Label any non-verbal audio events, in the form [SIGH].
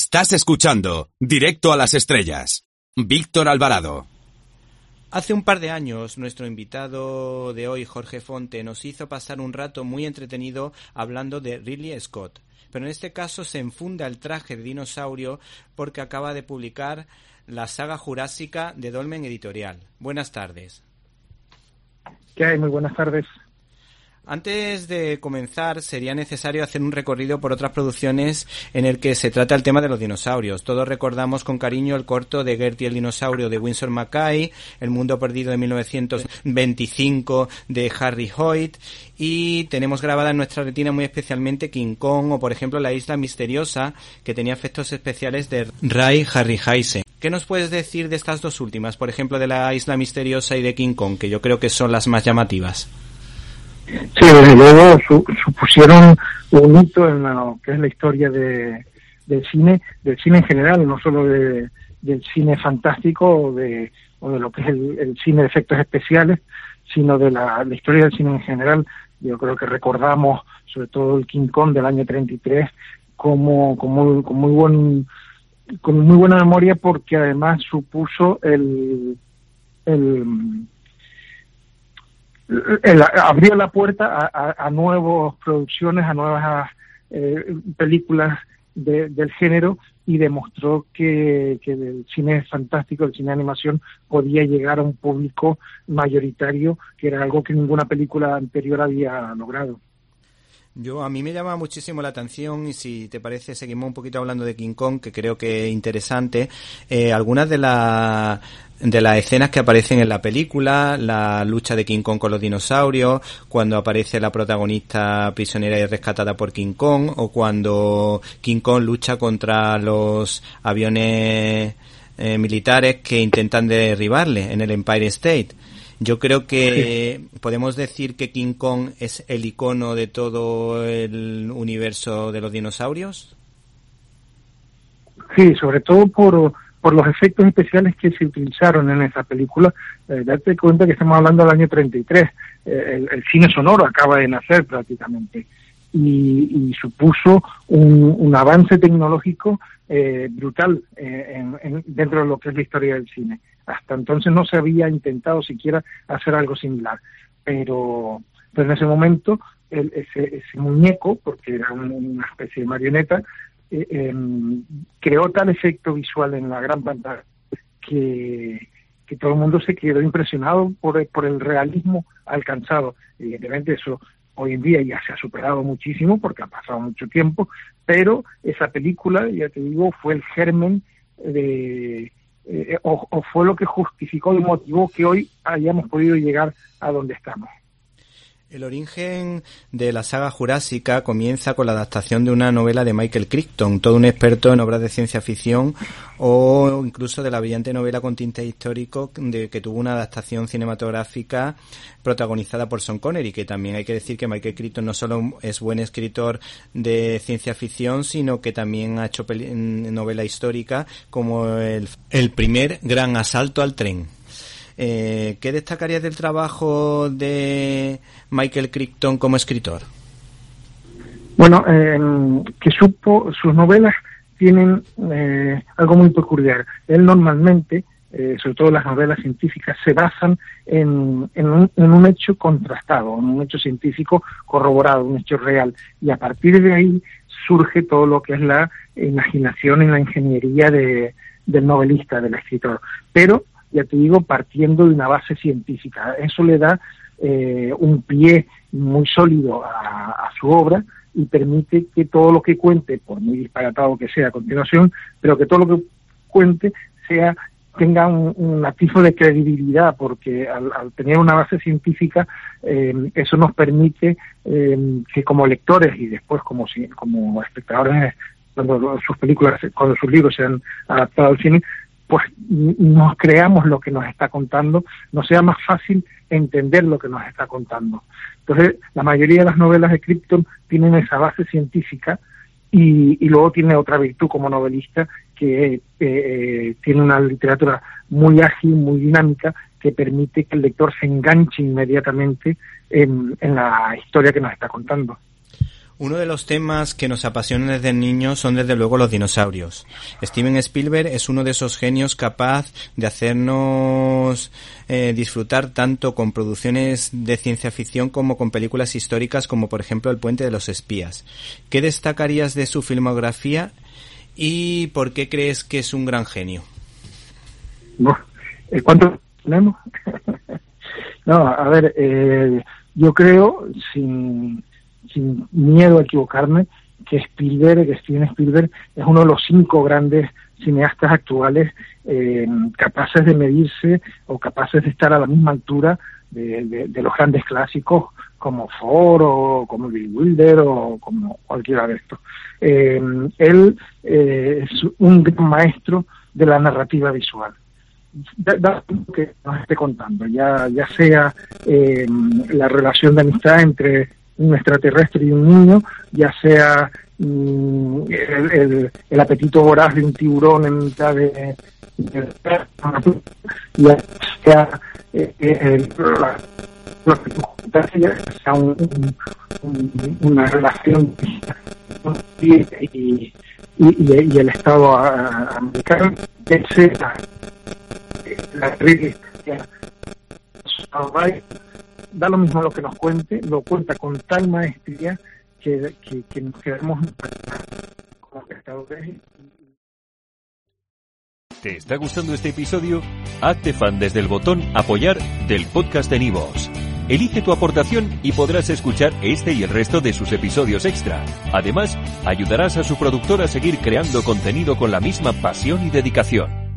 Estás escuchando Directo a las Estrellas. Víctor Alvarado. Hace un par de años nuestro invitado de hoy, Jorge Fonte, nos hizo pasar un rato muy entretenido hablando de Ridley Scott. Pero en este caso se enfunda el traje de dinosaurio porque acaba de publicar la saga jurásica de Dolmen Editorial. Buenas tardes. ¿Qué hay? Muy buenas tardes. Antes de comenzar, sería necesario hacer un recorrido por otras producciones en el que se trata el tema de los dinosaurios. Todos recordamos con cariño el corto de Gertie el dinosaurio de Winsor Mackay, El mundo perdido de 1925 de Harry Hoyt y tenemos grabada en nuestra retina muy especialmente King Kong o por ejemplo La isla misteriosa que tenía efectos especiales de Ray Harryhausen. ¿Qué nos puedes decir de estas dos últimas? Por ejemplo, de La isla misteriosa y de King Kong, que yo creo que son las más llamativas. Sí, desde luego supusieron un hito en lo que es la historia de, del cine, del cine en general, no solo de, del cine fantástico o de, o de lo que es el, cine de efectos especiales, sino de la, historia del cine en general. Yo creo que recordamos, sobre todo el King Kong del año 33, como, como, con muy buen con muy buena memoria porque además supuso el, el abrió la puerta a, nuevas producciones, a nuevas eh, películas del género y demostró que, que el cine fantástico, el cine de animación, podía llegar a un público mayoritario, que era algo que ninguna película anterior había logrado. Yo a mí me llama muchísimo la atención y si te parece seguimos un poquito hablando de King Kong que creo que es interesante. Eh, algunas de las de las escenas que aparecen en la película, la lucha de King Kong con los dinosaurios, cuando aparece la protagonista prisionera y rescatada por King Kong, o cuando King Kong lucha contra los aviones eh, militares que intentan derribarle en el Empire State. Yo creo que podemos decir que King Kong es el icono de todo el universo de los dinosaurios. Sí, sobre todo por, por los efectos especiales que se utilizaron en esa película. Eh, date cuenta que estamos hablando del año 33. Eh, el, cine sonoro acaba de nacer prácticamente y, supuso un, avance tecnológico eh, brutal eh, dentro de lo que es la historia del cine. Hasta entonces no se había intentado siquiera hacer algo similar, pero, en ese momento ese, muñeco, porque era una especie de marioneta, eh, em, creó tal efecto visual en la gran pantalla que, que todo el mundo se quedó impresionado por, por el realismo alcanzado. Evidentemente eso hoy en día ya se ha superado muchísimo porque ha pasado mucho tiempo, pero esa película, ya te digo, fue el germen de, eh, o, fue lo que justificó y motivó que hoy hayamos podido llegar a donde estamos. El origen de la saga jurásica comienza con la adaptación de una novela de Michael Crichton, todo un experto en obras de ciencia ficción o incluso de la brillante novela con tinte histórico de que tuvo una adaptación cinematográfica protagonizada por Sean Connery, que también hay que decir que Michael Crichton no solo es buen escritor de ciencia ficción, sino que también ha hecho novela histórica como el primer gran asalto al tren. Eh, ¿Qué destacarías del trabajo de Michael Crichton como escritor? Bueno, eh, que supo, sus novelas tienen eh, algo muy peculiar. Él normalmente, eh, sobre todo las novelas científicas, se basan en, en, un, en, un, hecho contrastado, en un hecho científico corroborado, un hecho real. Y a partir de ahí surge todo lo que es la imaginación y la ingeniería de, del novelista, del escritor. Pero ya te digo, partiendo de una base científica. Eso le da eh, un pie muy sólido a, su obra y permite que todo lo que cuente, por muy disparatado que sea a continuación, pero que todo lo que cuente sea tenga un, un de credibilidad, porque al, tener una base científica, eh, eso nos permite eh, que como lectores y después como, como espectadores, cuando sus películas, cuando sus libros sean adaptados al cine, pues nos creamos lo que nos está contando, no sea más fácil entender lo que nos está contando. Entonces, la mayoría de las novelas de Krypton tienen esa base científica y, luego tiene otra virtud como novelista que eh, eh, tiene una literatura muy ágil, muy dinámica, que permite que el lector se enganche inmediatamente en la historia que nos está contando. Uno de los temas que nos apasionan desde niños son desde luego los dinosaurios. Steven Spielberg es uno de esos genios capaz de hacernos eh, disfrutar tanto con producciones de ciencia ficción como con películas históricas como por ejemplo El puente de los espías. ¿Qué destacarías de su filmografía y por qué crees que es un gran genio? Eh, ¿Cuánto tenemos? [LAUGHS] no, a ver, eh, yo creo, sin sin miedo a equivocarme, que Spielberg, que Steven Spielberg es uno de los cinco grandes cineastas actuales eh, capaces de medirse o capaces de estar a la misma altura de, los grandes clásicos como Ford o como Bill Wilder o como cualquiera de estos. Eh, él eh, es un gran maestro de la narrativa visual. Da, que nos esté contando, ya, ya sea la relación de amistad entre un extraterrestre y un niño, ya sea mm, el, el, apetito voraz de un tiburón en mitad de, ya sea eh, eh sea un, una relación y, y, y, el Estado americano, sea la, la, da lo mismo lo que nos cuente, lo cuenta con tal maestría que, que, nos quedamos como espectadores. ¿Te está gustando este episodio? Hazte fan desde el botón apoyar del podcast de Nivos. Elige tu aportación y podrás escuchar este y el resto de sus episodios extra. Además, ayudarás a su productor a seguir creando contenido con la misma pasión y dedicación.